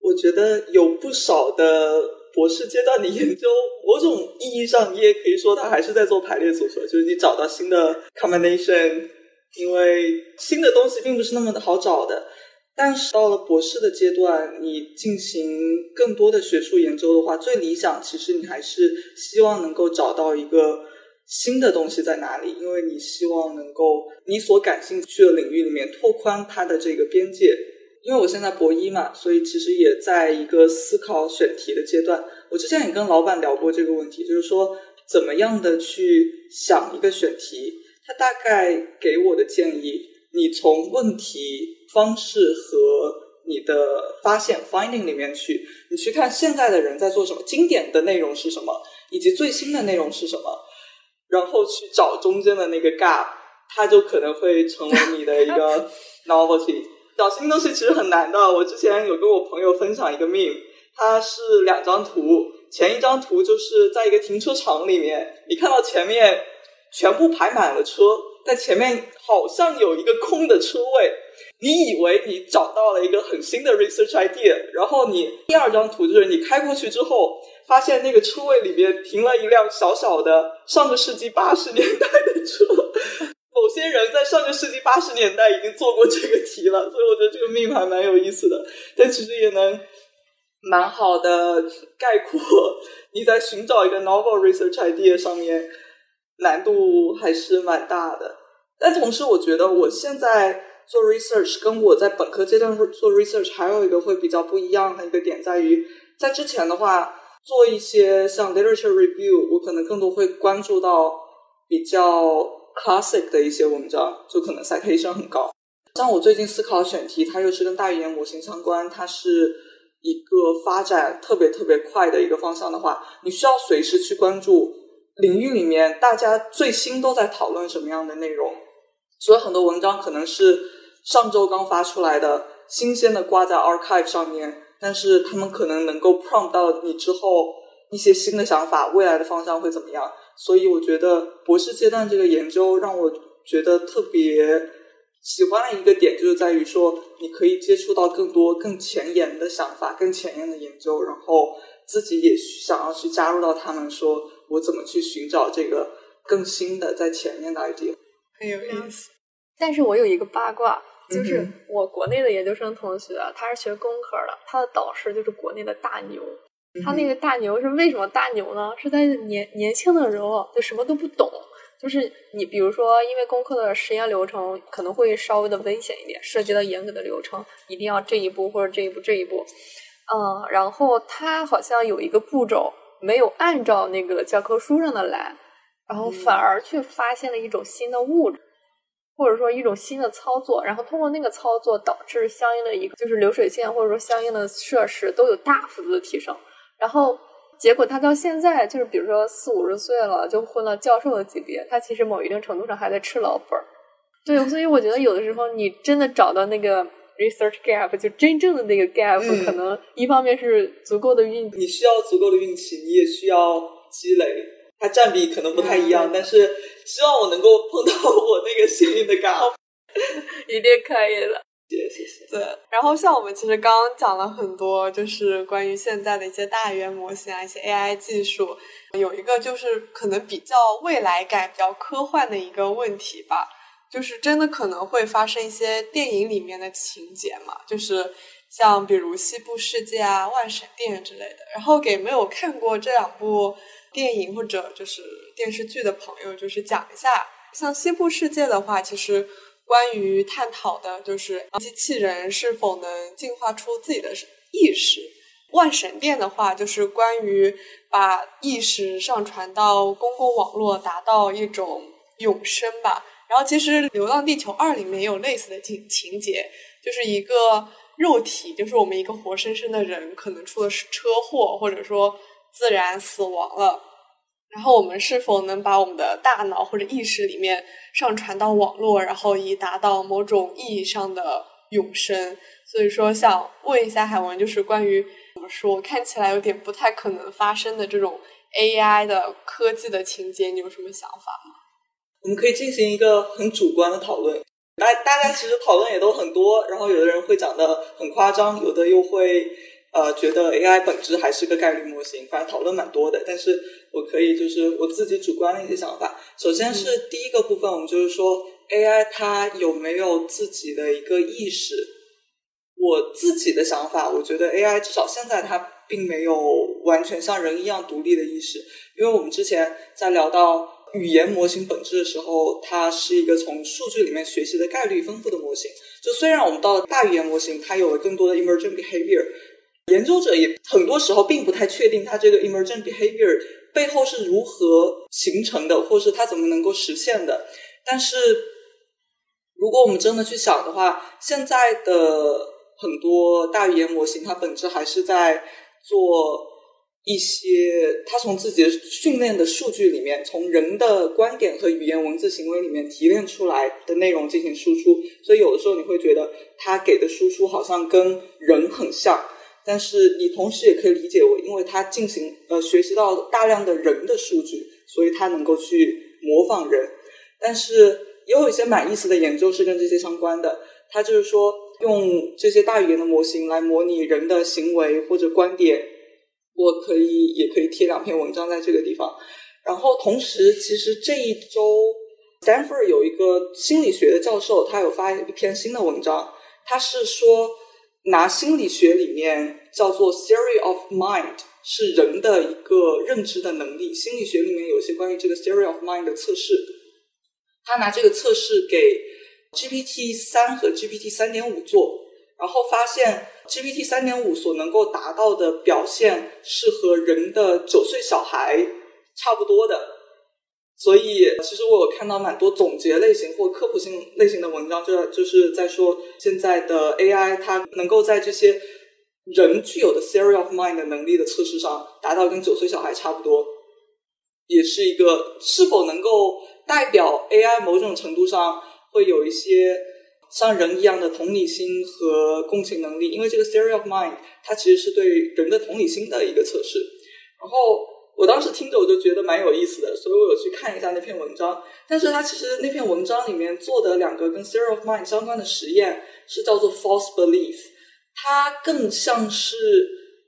Speaker 3: 我觉得有不少的博士阶段的研究，某种意义上你也可以说它还是在做排列组合，就是你找到新的 combination，因为新的东西并不是那么的好找的。但是到了博士的阶段，你进行更多的学术研究的话，最理想其实你还是希望能够找到一个新的东西在哪里，因为你希望能够你所感兴趣的领域里面拓宽它的这个边界。因为我现在博一嘛，所以其实也在一个思考选题的阶段。我之前也跟老板聊过这个问题，就是说怎么样的去想一个选题。他大概给我的建议，你从问题。方式和你的发现 finding 里面去，你去看现在的人在做什么，经典的内容是什么，以及最新的内容是什么，然后去找中间的那个 gap，它就可能会成为你的一个 (laughs) novelty。找新东西其实很难的。我之前有跟我朋友分享一个 meme，它是两张图，前一张图就是在一个停车场里面，你看到前面全部排满了车，但前面好像有一个空的车位。你以为你找到了一个很新的 research idea，然后你第二张图就是你开过去之后，发现那个车位里面停了一辆小小的上个世纪八十年代的车。(laughs) 某些人在上个世纪八十年代已经做过这个题了，所以我觉得这个命还蛮有意思的。但其实也能蛮好的概括你在寻找一个 novel research idea 上面难度还是蛮大的。但同时，我觉得我现在。做 research 跟我在本科阶段做 research 还有一个会比较不一样的一个点在于，在之前的话做一些像 literature review，我可能更多会关注到比较 classic 的一些文章，就可能 citation 很高。像我最近思考的选题，它又是跟大语言模型相关，它是一个发展特别特别快的一个方向的话，你需要随时去关注领域里面大家最新都在讨论什么样的内容，所以很多文章可能是。上周刚发出来的，新鲜的挂在 archive 上面，但是他们可能能够 prompt 到你之后一些新的想法，未来的方向会怎么样？所以我觉得博士阶段这个研究让我觉得特别喜欢的一个点，就是在于说你可以接触到更多更前沿的想法、更前沿的研究，然后自己也想要去加入到他们，说我怎么去寻找这个更新的在前面的 idea，
Speaker 1: 很有意思。
Speaker 2: 但是我有一个八卦。就是我国内的研究生同学，他是学工科的，他的导师就是国内的大牛。他那个大牛是为什么大牛呢？是在年年轻的时候就什么都不懂。就是你比如说，因为工科的实验流程可能会稍微的危险一点，涉及到严格的流程，一定要这一步或者这一步这一步。嗯，然后他好像有一个步骤没有按照那个教科书上的来，然后反而去发现了一种新的物质。或者说一种新的操作，然后通过那个操作导致相应的一个就是流水线或者说相应的设施都有大幅度的提升，然后结果他到现在就是比如说四五十岁了就混到教授的级别，他其实某一定程度上还在吃老本儿。对，所以我觉得有的时候你真的找到那个 research gap，就真正的那个 gap，可能一方面是足够的运，
Speaker 3: 你需要足够的运气，你也需要积累。它占比可能不太一样，但是希望我能够碰到我那个幸运的嘎，(laughs)
Speaker 2: 一定可以的。
Speaker 3: 谢谢谢谢。
Speaker 1: 对，然后像我们其实刚刚讲了很多，就是关于现在的一些大语言模型啊，一些 AI 技术，有一个就是可能比较未来感、比较科幻的一个问题吧，就是真的可能会发生一些电影里面的情节嘛，就是像比如《西部世界》啊、《万神殿》之类的。然后给没有看过这两部电影或者就是电视剧的朋友，就是讲一下，像《西部世界》的话，其实。关于探讨的就是机器人是否能进化出自己的意识。万神殿的话，就是关于把意识上传到公共网络，达到一种永生吧。然后，其实《流浪地球二》里面也有类似的情情节，就是一个肉体，就是我们一个活生生的人，可能出了车祸，或者说自然死亡了。然后我们是否能把我们的大脑或者意识里面上传到网络，然后以达到某种意义上的永生？所以说，想问一下海文，就是关于怎么说看起来有点不太可能发生的这种 AI 的科技的情节，你有什么想法吗？
Speaker 3: 我们可以进行一个很主观的讨论，大大家其实讨论也都很多，然后有的人会讲的很夸张，有的又会。呃，觉得 AI 本质还是个概率模型，反正讨论蛮多的。但是我可以就是我自己主观的一些想法。首先是第一个部分，我们就是说 AI 它有没有自己的一个意识？我自己的想法，我觉得 AI 至少现在它并没有完全像人一样独立的意识，因为我们之前在聊到语言模型本质的时候，它是一个从数据里面学习的概率丰富的模型。就虽然我们到了大语言模型，它有了更多的 emergent behavior。研究者也很多时候并不太确定它这个 emergent behavior 背后是如何形成的，或是它怎么能够实现的。但是，如果我们真的去想的话，现在的很多大语言模型，它本质还是在做一些它从自己的训练的数据里面，从人的观点和语言文字行为里面提炼出来的内容进行输出。所以，有的时候你会觉得它给的输出好像跟人很像。但是你同时也可以理解为，因为它进行呃学习到大量的人的数据，所以它能够去模仿人。但是也有一些蛮意思的研究是跟这些相关的，它就是说用这些大语言的模型来模拟人的行为或者观点。我可以也可以贴两篇文章在这个地方。然后同时，其实这一周，Stanford 有一个心理学的教授，他有发一篇新的文章，他是说。拿心理学里面叫做 theory of mind 是人的一个认知的能力。心理学里面有一些关于这个 theory of mind 的测试。他拿这个测试给 GPT 三和 GPT 三点五做，然后发现 GPT 三点五所能够达到的表现是和人的九岁小孩差不多的。所以，其实我有看到蛮多总结类型或科普性类型的文章，就就是在说现在的 AI 它能够在这些人具有的 theory of mind 的能力的测试上达到跟九岁小孩差不多，也是一个是否能够代表 AI 某种程度上会有一些像人一样的同理心和共情能力，因为这个 theory of mind 它其实是对人的同理心的一个测试，然后。我当时听着我就觉得蛮有意思的，所以我有去看一下那篇文章。但是它其实那篇文章里面做的两个跟 theory of mind 相关的实验是叫做 false belief，它更像是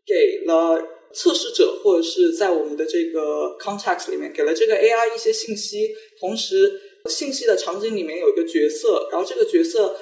Speaker 3: 给了测试者或者是在我们的这个 context 里面给了这个 AI 一些信息，同时信息的场景里面有一个角色，然后这个角色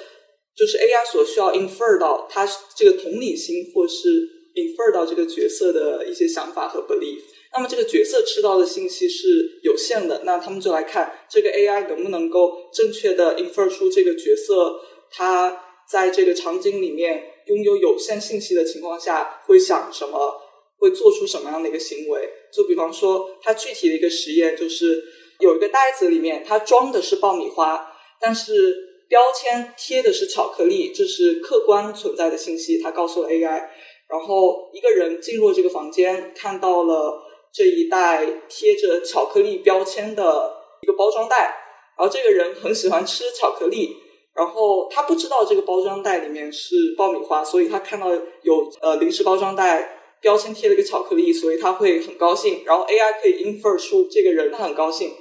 Speaker 3: 就是 AI 所需要 infer 到它这个同理心或是 infer 到这个角色的一些想法和 belief。那么这个角色吃到的信息是有限的，那他们就来看这个 AI 能不能够正确的 infer 出这个角色，他在这个场景里面拥有有限信息的情况下会想什么，会做出什么样的一个行为。就比方说，它具体的一个实验就是有一个袋子里面，它装的是爆米花，但是标签贴的是巧克力，这是客观存在的信息。它告诉了 AI，然后一个人进入这个房间，看到了。这一袋贴着巧克力标签的一个包装袋，然后这个人很喜欢吃巧克力，然后他不知道这个包装袋里面是爆米花，所以他看到有呃零食包装袋标签贴了个巧克力，所以他会很高兴。然后 AI 可以 infer 出这个人他很高兴，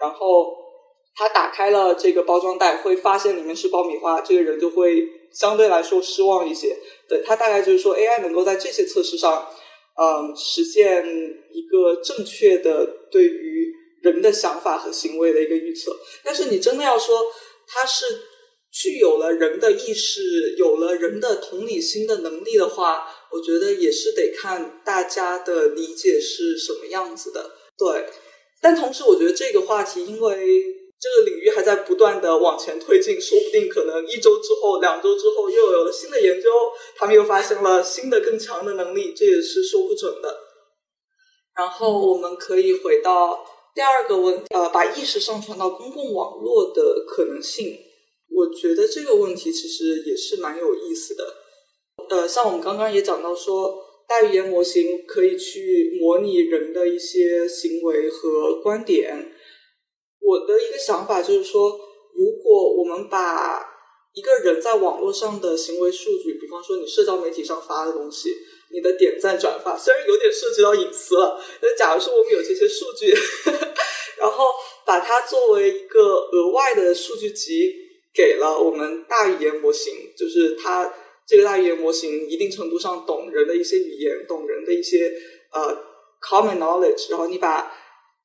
Speaker 3: 然后他打开了这个包装袋，会发现里面是爆米花，这个人就会相对来说失望一些。对他大概就是说，AI 能够在这些测试上，嗯，实现一个正确的对于人的想法和行为的一个预测。但是你真的要说它是具有了人的意识、有了人的同理心的能力的话，我觉得也是得看大家的理解是什么样子的。对，但同时我觉得这个话题因为。这个领域还在不断的往前推进，说不定可能一周之后、两周之后又有了新的研究，他们又发现了新的更强的能力，这也是说不准的。然后我们可以回到第二个问，呃，把意识上传到公共网络的可能性。我觉得这个问题其实也是蛮有意思的。呃，像我们刚刚也讲到说，大语言模型可以去模拟人的一些行为和观点。我的一个想法就是说，如果我们把一个人在网络上的行为数据，比方说你社交媒体上发的东西，你的点赞转发，虽然有点涉及到隐私了，但假如说我们有这些数据，(laughs) 然后把它作为一个额外的数据集给了我们大语言模型，就是它这个大语言模型一定程度上懂人的一些语言，懂人的一些呃 common knowledge，然后你把。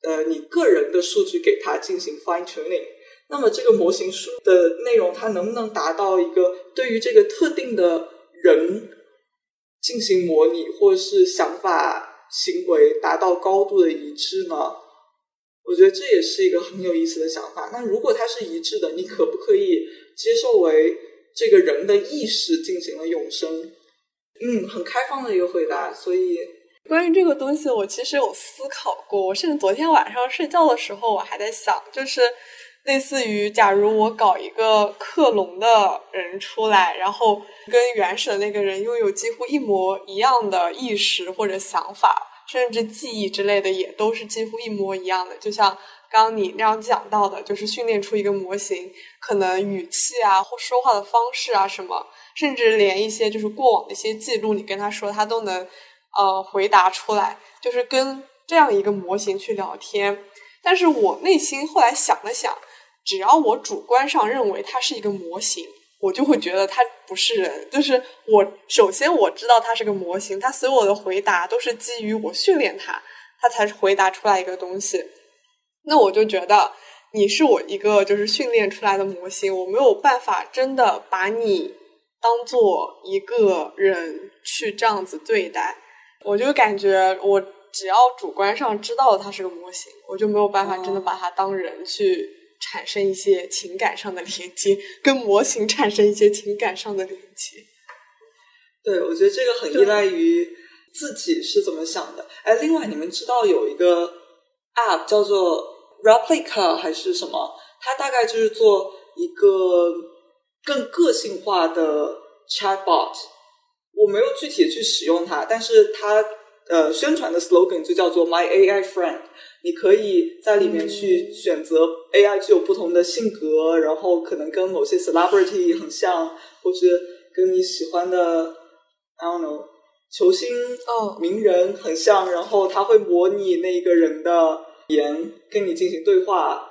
Speaker 3: 呃，你个人的数据给它进行 fine tuning，那么这个模型数的内容，它能不能达到一个对于这个特定的人进行模拟，或者是想法行为达到高度的一致呢？我觉得这也是一个很有意思的想法。那如果它是一致的，你可不可以接受为这个人的意识进行了永生？嗯，很开放的一个回答，所以。
Speaker 1: 关于这个东西，我其实有思考过。我甚至昨天晚上睡觉的时候，我还在想，就是类似于，假如我搞一个克隆的人出来，然后跟原始的那个人拥有几乎一模一样的意识或者想法，甚至记忆之类的，也都是几乎一模一样的。就像刚刚你那样讲到的，就是训练出一个模型，可能语气啊或说话的方式啊什么，甚至连一些就是过往的一些记录，你跟他说，他都能。呃，回答出来就是跟这样一个模型去聊天，但是我内心后来想了想，只要我主观上认为它是一个模型，我就会觉得它不是人。就是我首先我知道它是个模型，它所有的回答都是基于我训练它，它才回答出来一个东西。那我就觉得你是我一个就是训练出来的模型，我没有办法真的把你当做一个人去这样子对待。我就感觉，我只要主观上知道它是个模型，我就没有办法真的把它当人去产生一些情感上的连接，跟模型产生一些情感上的连接。
Speaker 3: 对，我觉得这个很依赖于自己是怎么想的。哎，另外你们知道有一个 App 叫做 Replica 还是什么？它大概就是做一个更个性化的 Chatbot。我没有具体的去使用它，但是它呃宣传的 slogan 就叫做 My AI Friend。你可以在里面去选择 AI 具有不同的性格，然后可能跟某些 celebrity 很像，或是跟你喜欢的 I don't know 球星、名人很像，然后它会模拟那个人的言跟你进行对话。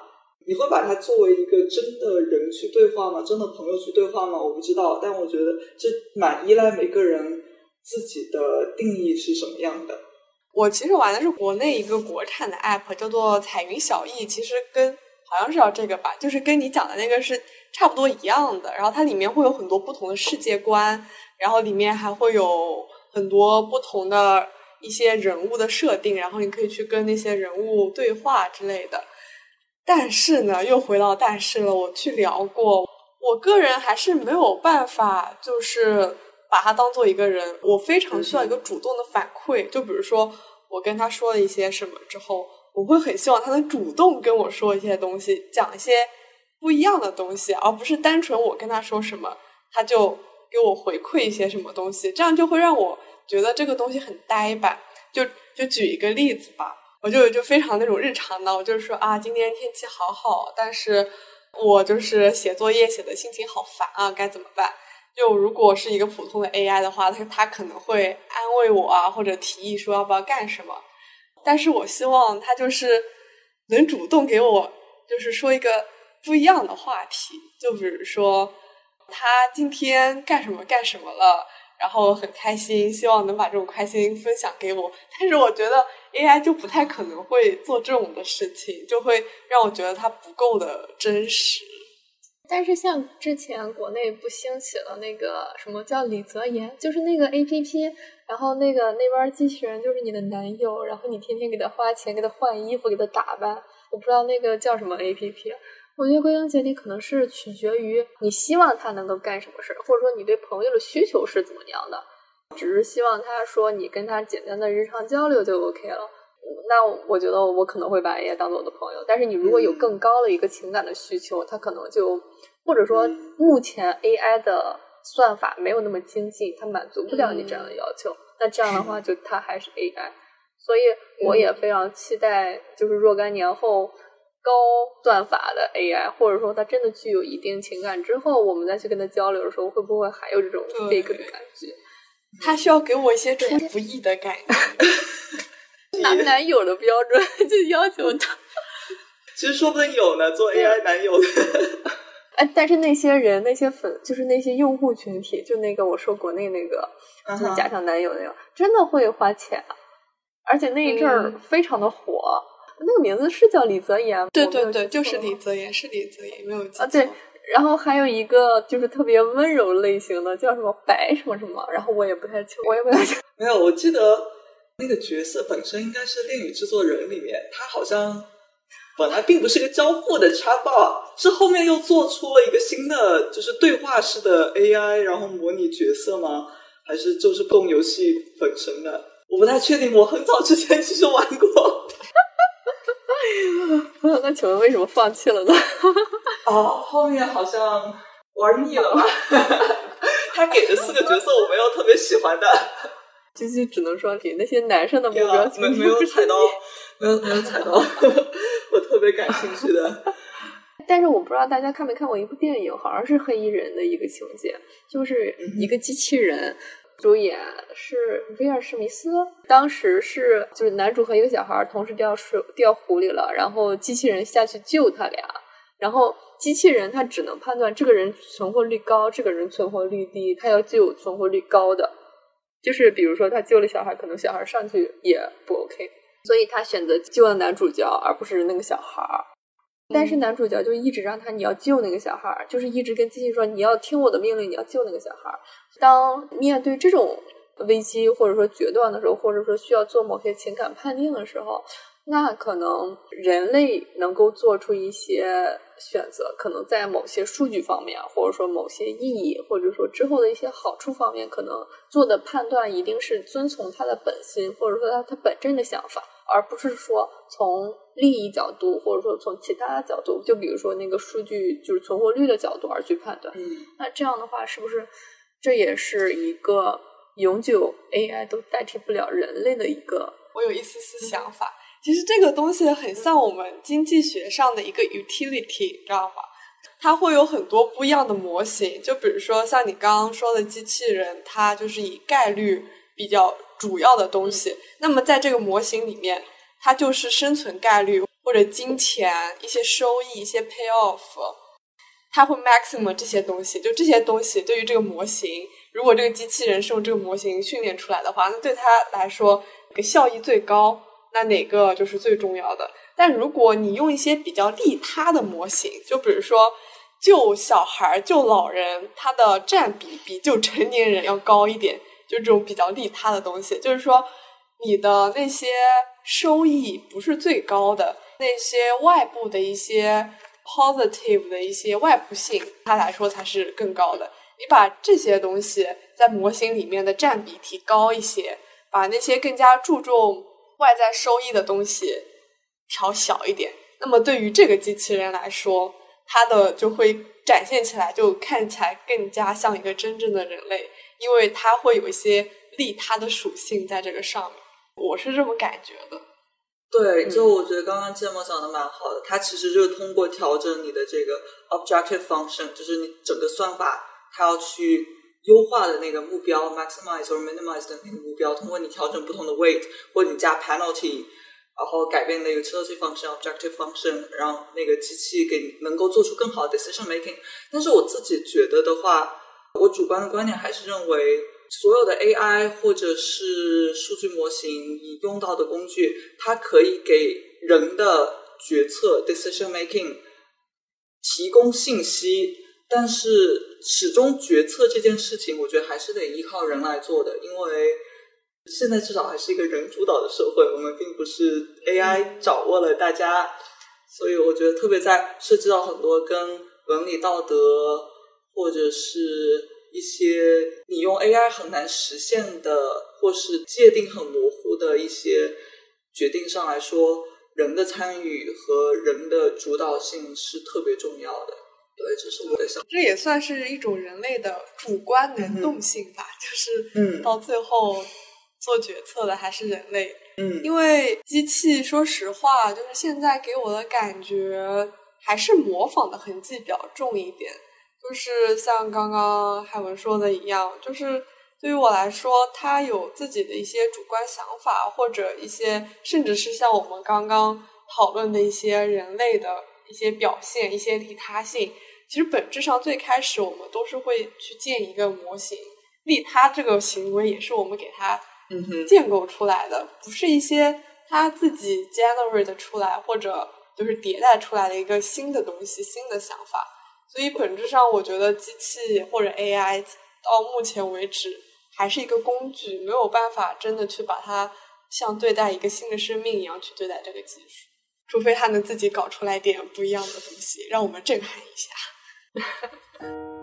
Speaker 3: 你会把它作为一个真的人去对话吗？真的朋友去对话吗？我不知道，但我觉得这蛮依赖每个人自己的定义是什么样的。
Speaker 1: 我其实玩的是国内一个国产的 app，叫做彩云小艺，其实跟好像是叫这个吧，就是跟你讲的那个是差不多一样的。然后它里面会有很多不同的世界观，然后里面还会有很多不同的一些人物的设定，然后你可以去跟那些人物对话之类的。但是呢，又回到但是了。我去聊过，我个人还是没有办法，就是把他当做一个人。我非常需要一个主动的反馈。就比如说，我跟他说了一些什么之后，我会很希望他能主动跟我说一些东西，讲一些不一样的东西，而不是单纯我跟他说什么，他就给我回馈一些什么东西。这样就会让我觉得这个东西很呆板。就就举一个例子吧。我就就非常那种日常的，我就是说啊，今天天气好好，但是我就是写作业写的心情好烦啊，该怎么办？就如果是一个普通的 AI 的话，它它可能会安慰我啊，或者提议说要不要干什么。但是我希望它就是能主动给我，就是说一个不一样的话题，就比如说他今天干什么干什么了，然后很开心，希望能把这种开心分享给我。但是我觉得 AI 就不太可能会做这种的事情，就会让我觉得它不够的真实。
Speaker 2: 但是像之前国内不兴起了那个什么叫李泽言，就是那个 A P P，然后那个那边机器人就是你的男友，然后你天天给他花钱，给他换衣服，给他打扮。我不知道那个叫什么 A P P，我觉得归根结底可能是取决于你希望他能够干什么事儿，或者说你对朋友的需求是怎么样的。只是希望他说你跟他简单的日常交流就 OK 了。那我觉得我可能会把 AI 当做我的朋友，但是你如果有更高的一个情感的需求，他可能就或者说目前 AI 的算法没有那么精进，它满足不了你这样的要求。那这样的话，(laughs) 就它还是 AI。所以我也非常期待，就是若干年后高算法的 AI，或者说它真的具有一定情感之后，我们再去跟它交流的时候，会不会还有这种 fake 的感觉？
Speaker 1: 它需要给我一些出不意的感觉，(laughs)
Speaker 2: 男男友的标准就要求他。(laughs)
Speaker 3: 其实说不定有呢，做 AI 男友的。(laughs)
Speaker 2: 哎，但是那些人、那些粉，就是那些用户群体，就那个我说国内那个，就加上男友那个，真的会花钱。而且那一阵儿非常的火，那个名字是叫李泽言，
Speaker 1: 对对对，就是李泽言，是李泽言，没有记错。
Speaker 2: 啊，对。然后还有一个就是特别温柔类型的，叫什么白什么什么，然后我也不太清，我也不太清。
Speaker 3: 没有，我记得那个角色本身应该是《恋与制作人》里面，他好像本来并不是个交互的插画，是后面又做出了一个新的，就是对话式的 AI，然后模拟角色吗？还是就是供游戏本身的？我不太确定，我很早之前其实玩过。(laughs) (laughs)
Speaker 2: 那请问为什么放弃了呢？(laughs)
Speaker 3: 哦，后面好像玩腻了吧？(laughs) 他给的四个角色我没有特别喜欢的。
Speaker 2: 就就只能说给那些男生的目标
Speaker 3: 没没有踩到，没有没有踩到我特别感兴趣的。
Speaker 2: 但是我不知道大家看没看过一部电影，好像是黑衣人的一个情节，就是一个机器人。主演是威尔史密斯，当时是就是男主和一个小孩同时掉水掉湖里了，然后机器人下去救他俩，然后机器人他只能判断这个人存活率高，这个人存活率低，他要救存活率高的，就是比如说他救了小孩，可能小孩上去也不 OK，所以他选择救了男主角而不是那个小孩。但是男主角就一直让他你要救那个小孩儿，就是一直跟机器说你要听我的命令，你要救那个小孩儿。当面对这种危机或者说决断的时候，或者说需要做某些情感判定的时候，那可能人类能够做出一些选择，可能在某些数据方面，或者说某些意义，或者说之后的一些好处方面，可能做的判断一定是遵从他的本心，或者说他他本真的想法。而不是说从利益角度，或者说从其他角度，就比如说那个数据就是存活率的角度而去判断。
Speaker 3: 嗯，
Speaker 2: 那这样的话，是不是这也是一个永久 AI 都代替不了人类的一个？
Speaker 1: 我有一丝丝想法，其实这个东西很像我们经济学上的一个 utility，知道吗？它会有很多不一样的模型，就比如说像你刚刚说的机器人，它就是以概率比较。主要的东西，那么在这个模型里面，它就是生存概率或者金钱一些收益一些 pay off，它会 maximum 这些东西。就这些东西对于这个模型，如果这个机器人是用这个模型训练出来的话，那对它来说，个效益最高，那哪个就是最重要的？但如果你用一些比较利他的模型，就比如说救小孩、救老人，它的占比比救成年人要高一点。就这种比较利他的东西，就是说，你的那些收益不是最高的，那些外部的一些 positive 的一些外部性，它来说才是更高的。你把这些东西在模型里面的占比提高一些，把那些更加注重外在收益的东西调小一点，那么对于这个机器人来说，它的就会展现起来，就看起来更加像一个真正的人类。因为它会有一些利他的属性在这个上面，我是这么感觉的。
Speaker 3: 对，就我觉得刚刚芥末讲的蛮好的，它其实就是通过调整你的这个 objective function，就是你整个算法它要去优化的那个目标 maximize 或 minimize 的那个目标，通过你调整不同的 weight 或你加 penalty，然后改变那个 utility function、objective function，让那个机器给能够做出更好的 decision making。但是我自己觉得的话，我主观的观点还是认为，所有的 AI 或者是数据模型你用到的工具，它可以给人的决策 decision making 提供信息，但是始终决策这件事情，我觉得还是得依靠人来做的，因为。现在至少还是一个人主导的社会，我们并不是 AI 掌握了大家，所以我觉得特别在涉及到很多跟伦理道德或者是一些你用 AI 很难实现的，或是界定很模糊的一些决定上来说，人的参与和人的主导性是特别重要的。对，这是我的想。
Speaker 1: 这也算是一种人类的主观能动性吧，就是
Speaker 3: 嗯，
Speaker 1: 到最后。做决策的还是人类，
Speaker 3: 嗯，
Speaker 1: 因为机器，说实话，就是现在给我的感觉还是模仿的痕迹比较重一点。就是像刚刚海文说的一样，就是对于我来说，他有自己的一些主观想法，或者一些，甚至是像我们刚刚讨论的一些人类的一些表现、一些利他性。其实本质上，最开始我们都是会去建一个模型，利他这个行为也是我们给他。
Speaker 3: 嗯哼，
Speaker 1: 建构出来的不是一些他自己 generate 出来或者就是迭代出来的一个新的东西、新的想法。所以本质上，我觉得机器或者 AI 到目前为止还是一个工具，没有办法真的去把它像对待一个新的生命一样去对待这个技术，除非它能自己搞出来点不一样的东西，让我们震撼一下。(laughs)